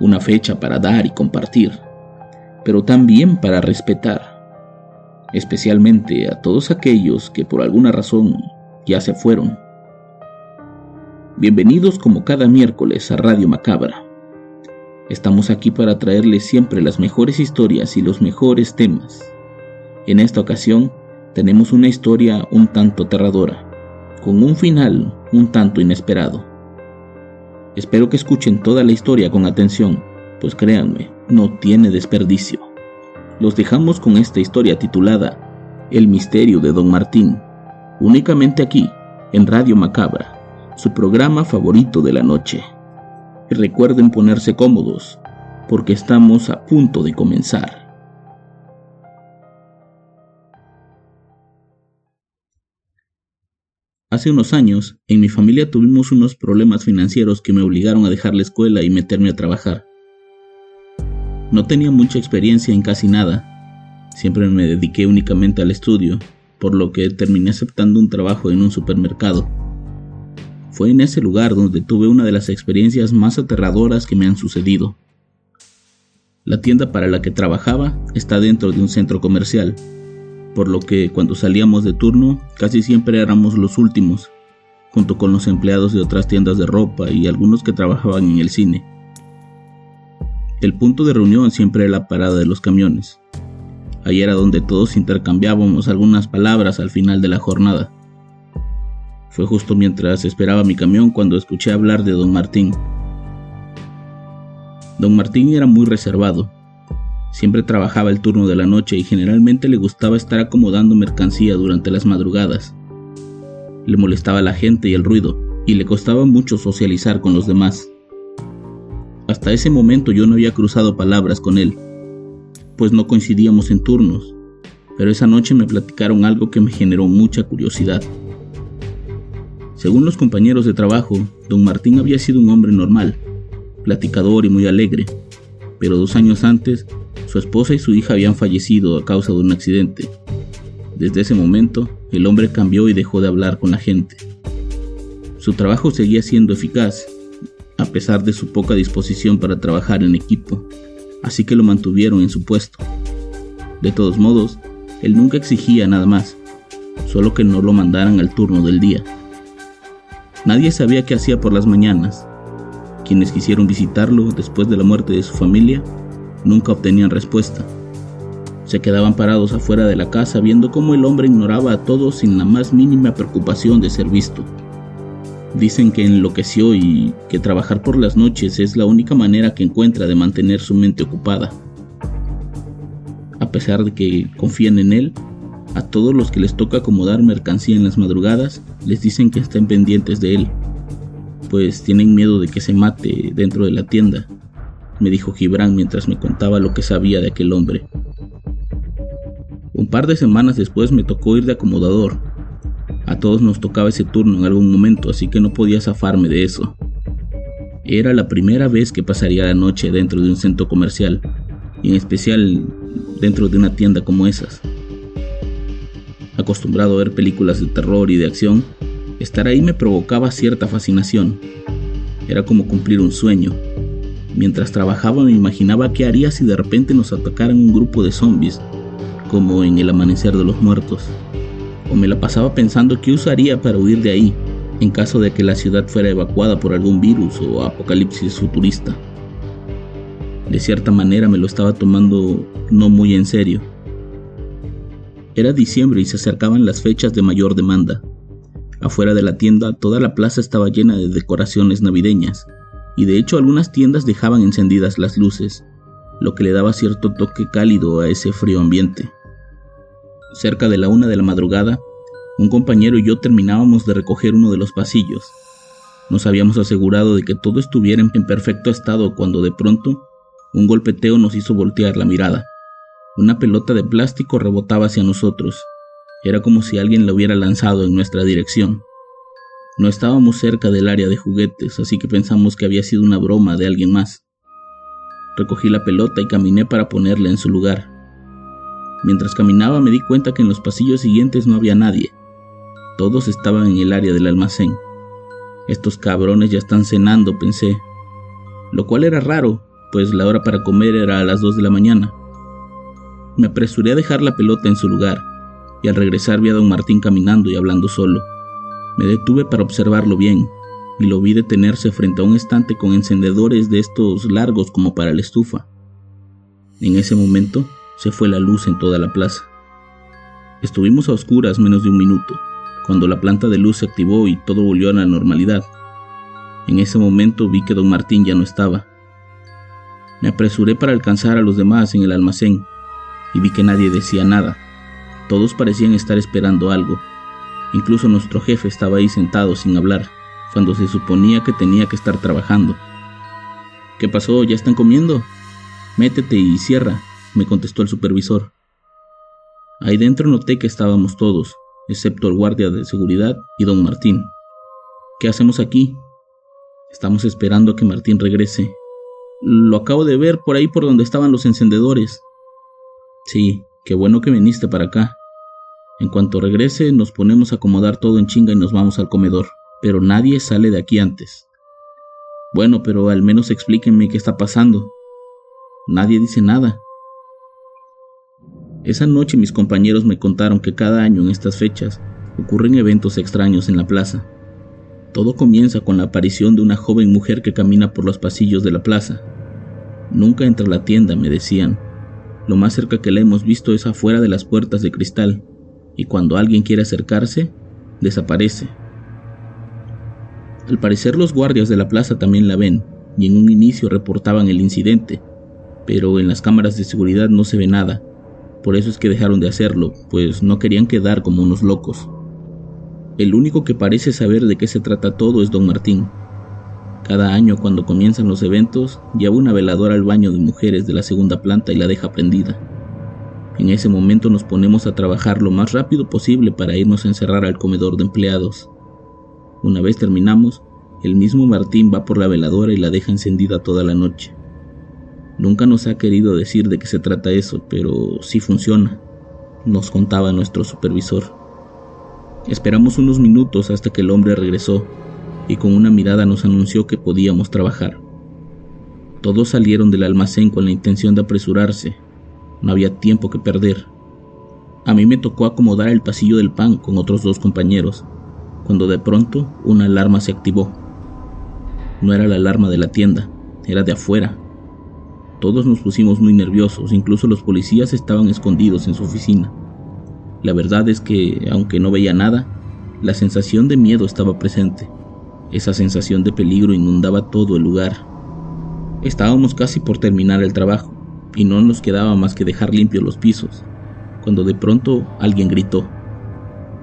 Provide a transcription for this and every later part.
una fecha para dar y compartir, pero también para respetar, especialmente a todos aquellos que por alguna razón ya se fueron. Bienvenidos como cada miércoles a Radio Macabra. Estamos aquí para traerles siempre las mejores historias y los mejores temas. En esta ocasión tenemos una historia un tanto aterradora, con un final un tanto inesperado. Espero que escuchen toda la historia con atención, pues créanme, no tiene desperdicio. Los dejamos con esta historia titulada El misterio de Don Martín, únicamente aquí, en Radio Macabra, su programa favorito de la noche. Y recuerden ponerse cómodos, porque estamos a punto de comenzar. Hace unos años, en mi familia tuvimos unos problemas financieros que me obligaron a dejar la escuela y meterme a trabajar. No tenía mucha experiencia en casi nada, siempre me dediqué únicamente al estudio, por lo que terminé aceptando un trabajo en un supermercado. Fue en ese lugar donde tuve una de las experiencias más aterradoras que me han sucedido. La tienda para la que trabajaba está dentro de un centro comercial, por lo que cuando salíamos de turno casi siempre éramos los últimos, junto con los empleados de otras tiendas de ropa y algunos que trabajaban en el cine. El punto de reunión siempre era la parada de los camiones. Ahí era donde todos intercambiábamos algunas palabras al final de la jornada. Fue justo mientras esperaba mi camión cuando escuché hablar de don Martín. Don Martín era muy reservado, Siempre trabajaba el turno de la noche y generalmente le gustaba estar acomodando mercancía durante las madrugadas. Le molestaba la gente y el ruido, y le costaba mucho socializar con los demás. Hasta ese momento yo no había cruzado palabras con él, pues no coincidíamos en turnos, pero esa noche me platicaron algo que me generó mucha curiosidad. Según los compañeros de trabajo, don Martín había sido un hombre normal, platicador y muy alegre, pero dos años antes su esposa y su hija habían fallecido a causa de un accidente. Desde ese momento, el hombre cambió y dejó de hablar con la gente. Su trabajo seguía siendo eficaz, a pesar de su poca disposición para trabajar en equipo, así que lo mantuvieron en su puesto. De todos modos, él nunca exigía nada más, solo que no lo mandaran al turno del día. Nadie sabía qué hacía por las mañanas. Quienes quisieron visitarlo después de la muerte de su familia nunca obtenían respuesta. Se quedaban parados afuera de la casa viendo cómo el hombre ignoraba a todos sin la más mínima preocupación de ser visto. Dicen que enloqueció y que trabajar por las noches es la única manera que encuentra de mantener su mente ocupada. A pesar de que confían en él, a todos los que les toca acomodar mercancía en las madrugadas les dicen que estén pendientes de él, pues tienen miedo de que se mate dentro de la tienda me dijo Gibran mientras me contaba lo que sabía de aquel hombre. Un par de semanas después me tocó ir de acomodador. A todos nos tocaba ese turno en algún momento, así que no podía zafarme de eso. Era la primera vez que pasaría la noche dentro de un centro comercial, y en especial dentro de una tienda como esas. Acostumbrado a ver películas de terror y de acción, estar ahí me provocaba cierta fascinación. Era como cumplir un sueño, Mientras trabajaba me imaginaba qué haría si de repente nos atacaran un grupo de zombies, como en el amanecer de los muertos. O me la pasaba pensando qué usaría para huir de ahí, en caso de que la ciudad fuera evacuada por algún virus o apocalipsis futurista. De cierta manera me lo estaba tomando no muy en serio. Era diciembre y se acercaban las fechas de mayor demanda. Afuera de la tienda toda la plaza estaba llena de decoraciones navideñas y de hecho algunas tiendas dejaban encendidas las luces, lo que le daba cierto toque cálido a ese frío ambiente. Cerca de la una de la madrugada, un compañero y yo terminábamos de recoger uno de los pasillos. Nos habíamos asegurado de que todo estuviera en perfecto estado cuando de pronto Un golpeteo nos hizo voltear la mirada. Una pelota de plástico rebotaba hacia nosotros. Era como si alguien la hubiera lanzado en nuestra dirección. No estábamos cerca del área de juguetes, así que pensamos que había sido una broma de alguien más. Recogí la pelota y caminé para ponerla en su lugar. Mientras caminaba me di cuenta que en los pasillos siguientes no había nadie. Todos estaban en el área del almacén. Estos cabrones ya están cenando, pensé. Lo cual era raro, pues la hora para comer era a las 2 de la mañana. Me apresuré a dejar la pelota en su lugar, y al regresar vi a don Martín caminando y hablando solo. Me detuve para observarlo bien, y lo vi detenerse frente a un estante con encendedores de estos largos como para la estufa. En ese momento se fue la luz en toda la plaza. Estuvimos a oscuras menos de un minuto, cuando la planta de luz se activó y todo volvió a la normalidad. En ese momento vi que don Martín ya no estaba. Me apresuré para alcanzar a los demás en el almacén y vi que nadie decía nada. Todos parecían estar esperando algo. Incluso nuestro jefe estaba ahí sentado sin hablar, cuando se suponía que tenía que estar trabajando. ¿Qué pasó? ¿Ya están comiendo? Métete y cierra, me contestó el supervisor. Ahí dentro noté que estábamos todos, excepto el guardia de seguridad y don Martín. ¿Qué hacemos aquí? Estamos esperando a que Martín regrese. Lo acabo de ver por ahí por donde estaban los encendedores. Sí, qué bueno que viniste para acá. En cuanto regrese, nos ponemos a acomodar todo en chinga y nos vamos al comedor, pero nadie sale de aquí antes. Bueno, pero al menos explíquenme qué está pasando. Nadie dice nada. Esa noche mis compañeros me contaron que cada año en estas fechas ocurren eventos extraños en la plaza. Todo comienza con la aparición de una joven mujer que camina por los pasillos de la plaza. Nunca entra la tienda, me decían. Lo más cerca que la hemos visto es afuera de las puertas de cristal, y cuando alguien quiere acercarse, desaparece. Al parecer los guardias de la plaza también la ven, y en un inicio reportaban el incidente, pero en las cámaras de seguridad no se ve nada. Por eso es que dejaron de hacerlo, pues no querían quedar como unos locos. El único que parece saber de qué se trata todo es don Martín. Cada año cuando comienzan los eventos, lleva una veladora al baño de mujeres de la segunda planta y la deja prendida. En ese momento nos ponemos a trabajar lo más rápido posible para irnos a encerrar al comedor de empleados. Una vez terminamos, el mismo Martín va por la veladora y la deja encendida toda la noche. Nunca nos ha querido decir de qué se trata eso, pero sí funciona, nos contaba nuestro supervisor. Esperamos unos minutos hasta que el hombre regresó y con una mirada nos anunció que podíamos trabajar. Todos salieron del almacén con la intención de apresurarse, no había tiempo que perder. A mí me tocó acomodar el pasillo del pan con otros dos compañeros, cuando de pronto una alarma se activó. No era la alarma de la tienda, era de afuera. Todos nos pusimos muy nerviosos, incluso los policías estaban escondidos en su oficina. La verdad es que, aunque no veía nada, la sensación de miedo estaba presente. Esa sensación de peligro inundaba todo el lugar. Estábamos casi por terminar el trabajo, y no nos quedaba más que dejar limpios los pisos, cuando de pronto alguien gritó,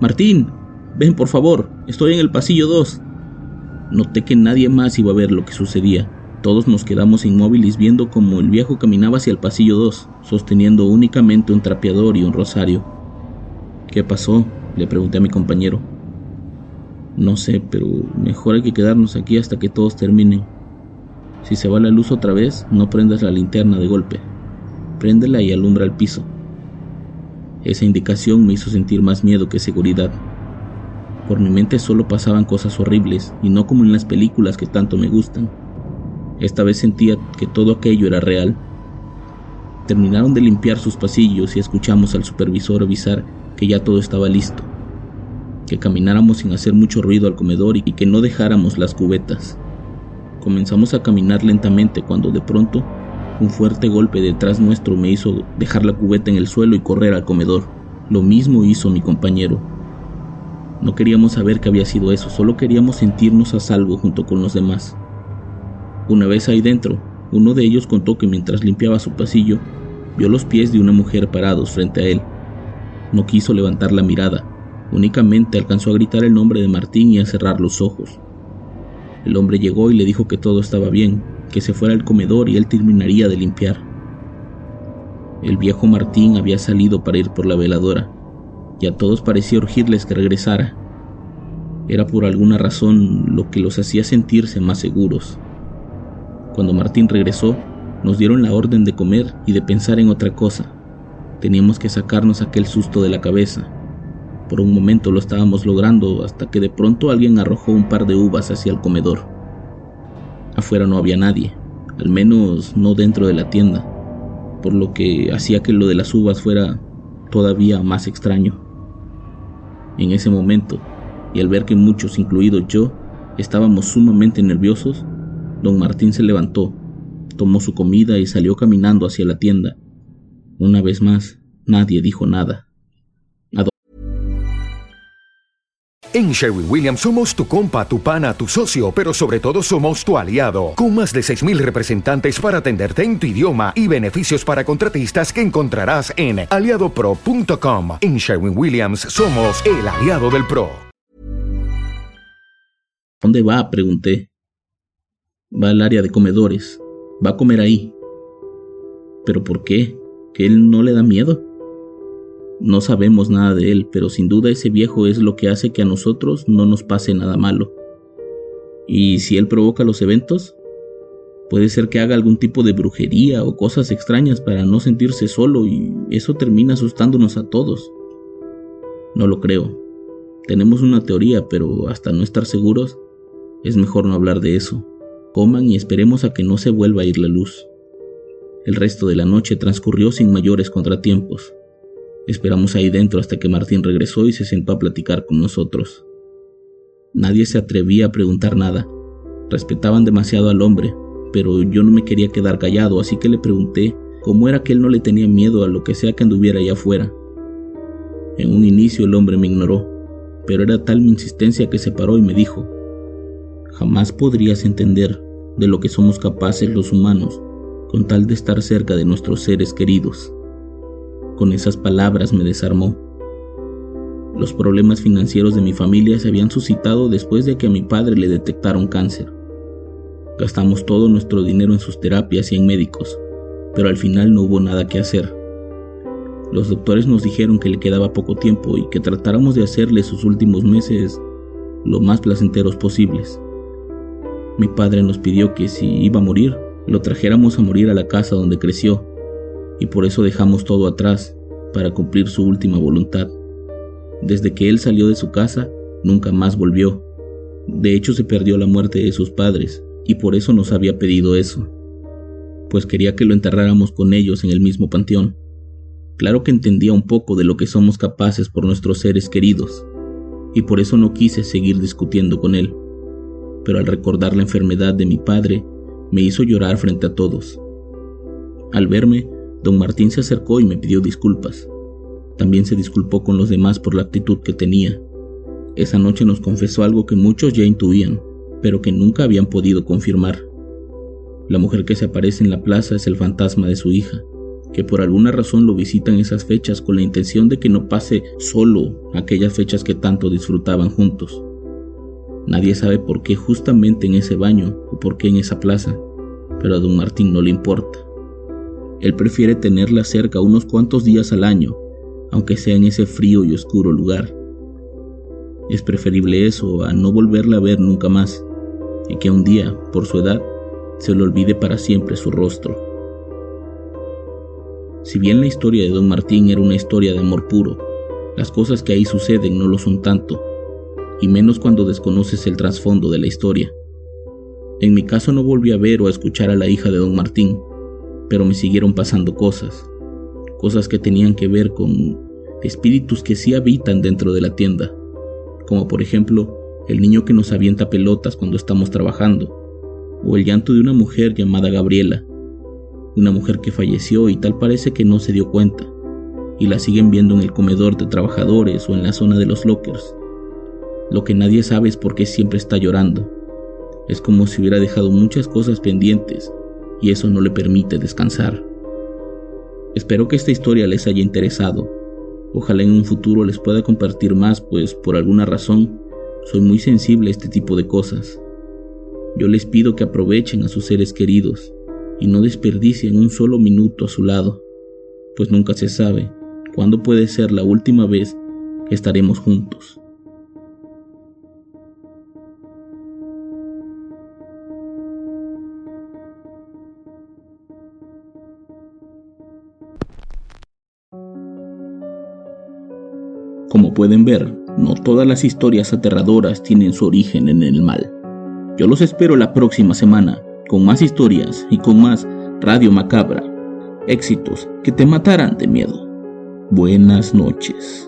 Martín, ven por favor, estoy en el pasillo 2. Noté que nadie más iba a ver lo que sucedía. Todos nos quedamos inmóviles viendo como el viejo caminaba hacia el pasillo 2, sosteniendo únicamente un trapeador y un rosario. ¿Qué pasó? le pregunté a mi compañero. No sé, pero mejor hay que quedarnos aquí hasta que todos terminen. Si se va la luz otra vez, no prendas la linterna de golpe préndela y alumbra el piso. Esa indicación me hizo sentir más miedo que seguridad. Por mi mente solo pasaban cosas horribles y no como en las películas que tanto me gustan. Esta vez sentía que todo aquello era real. Terminaron de limpiar sus pasillos y escuchamos al supervisor avisar que ya todo estaba listo, que camináramos sin hacer mucho ruido al comedor y que no dejáramos las cubetas. Comenzamos a caminar lentamente cuando de pronto un fuerte golpe detrás nuestro me hizo dejar la cubeta en el suelo y correr al comedor. Lo mismo hizo mi compañero. No queríamos saber qué había sido eso, solo queríamos sentirnos a salvo junto con los demás. Una vez ahí dentro, uno de ellos contó que mientras limpiaba su pasillo, vio los pies de una mujer parados frente a él. No quiso levantar la mirada, únicamente alcanzó a gritar el nombre de Martín y a cerrar los ojos. El hombre llegó y le dijo que todo estaba bien, que se fuera al comedor y él terminaría de limpiar. El viejo Martín había salido para ir por la veladora, y a todos parecía urgirles que regresara. Era por alguna razón lo que los hacía sentirse más seguros. Cuando Martín regresó, nos dieron la orden de comer y de pensar en otra cosa. Teníamos que sacarnos aquel susto de la cabeza. Por un momento lo estábamos logrando hasta que de pronto alguien arrojó un par de uvas hacia el comedor. Afuera no había nadie, al menos no dentro de la tienda, por lo que hacía que lo de las uvas fuera todavía más extraño. En ese momento, y al ver que muchos, incluido yo, estábamos sumamente nerviosos, don Martín se levantó, tomó su comida y salió caminando hacia la tienda. Una vez más, nadie dijo nada. En Sherwin Williams somos tu compa, tu pana, tu socio, pero sobre todo somos tu aliado, con más de 6.000 representantes para atenderte en tu idioma y beneficios para contratistas que encontrarás en aliadopro.com. En Sherwin Williams somos el aliado del PRO. ¿Dónde va? pregunté. Va al área de comedores. Va a comer ahí. ¿Pero por qué? ¿Que él no le da miedo? No sabemos nada de él, pero sin duda ese viejo es lo que hace que a nosotros no nos pase nada malo. ¿Y si él provoca los eventos? Puede ser que haga algún tipo de brujería o cosas extrañas para no sentirse solo y eso termina asustándonos a todos. No lo creo. Tenemos una teoría, pero hasta no estar seguros, es mejor no hablar de eso. Coman y esperemos a que no se vuelva a ir la luz. El resto de la noche transcurrió sin mayores contratiempos. Esperamos ahí dentro hasta que Martín regresó y se sentó a platicar con nosotros. Nadie se atrevía a preguntar nada. Respetaban demasiado al hombre, pero yo no me quería quedar callado, así que le pregunté cómo era que él no le tenía miedo a lo que sea que anduviera allá afuera. En un inicio el hombre me ignoró, pero era tal mi insistencia que se paró y me dijo, jamás podrías entender de lo que somos capaces los humanos con tal de estar cerca de nuestros seres queridos. Con esas palabras me desarmó. Los problemas financieros de mi familia se habían suscitado después de que a mi padre le detectaron cáncer. Gastamos todo nuestro dinero en sus terapias y en médicos, pero al final no hubo nada que hacer. Los doctores nos dijeron que le quedaba poco tiempo y que tratáramos de hacerle sus últimos meses lo más placenteros posibles. Mi padre nos pidió que si iba a morir, lo trajéramos a morir a la casa donde creció y por eso dejamos todo atrás para cumplir su última voluntad. Desde que él salió de su casa, nunca más volvió. De hecho, se perdió la muerte de sus padres y por eso nos había pedido eso, pues quería que lo enterráramos con ellos en el mismo panteón. Claro que entendía un poco de lo que somos capaces por nuestros seres queridos, y por eso no quise seguir discutiendo con él. Pero al recordar la enfermedad de mi padre, me hizo llorar frente a todos. Al verme, Don Martín se acercó y me pidió disculpas. También se disculpó con los demás por la actitud que tenía. Esa noche nos confesó algo que muchos ya intuían, pero que nunca habían podido confirmar. La mujer que se aparece en la plaza es el fantasma de su hija, que por alguna razón lo visita en esas fechas con la intención de que no pase solo aquellas fechas que tanto disfrutaban juntos. Nadie sabe por qué justamente en ese baño o por qué en esa plaza, pero a don Martín no le importa. Él prefiere tenerla cerca unos cuantos días al año, aunque sea en ese frío y oscuro lugar. Es preferible eso a no volverla a ver nunca más, y que un día, por su edad, se le olvide para siempre su rostro. Si bien la historia de Don Martín era una historia de amor puro, las cosas que ahí suceden no lo son tanto, y menos cuando desconoces el trasfondo de la historia. En mi caso no volví a ver o a escuchar a la hija de Don Martín, pero me siguieron pasando cosas, cosas que tenían que ver con espíritus que sí habitan dentro de la tienda, como por ejemplo el niño que nos avienta pelotas cuando estamos trabajando, o el llanto de una mujer llamada Gabriela, una mujer que falleció y tal parece que no se dio cuenta, y la siguen viendo en el comedor de trabajadores o en la zona de los lockers. Lo que nadie sabe es por qué siempre está llorando. Es como si hubiera dejado muchas cosas pendientes y eso no le permite descansar. Espero que esta historia les haya interesado. Ojalá en un futuro les pueda compartir más, pues por alguna razón soy muy sensible a este tipo de cosas. Yo les pido que aprovechen a sus seres queridos y no desperdicien un solo minuto a su lado, pues nunca se sabe cuándo puede ser la última vez que estaremos juntos. Pueden ver, no todas las historias aterradoras tienen su origen en el mal. Yo los espero la próxima semana con más historias y con más Radio Macabra. Éxitos que te matarán de miedo. Buenas noches.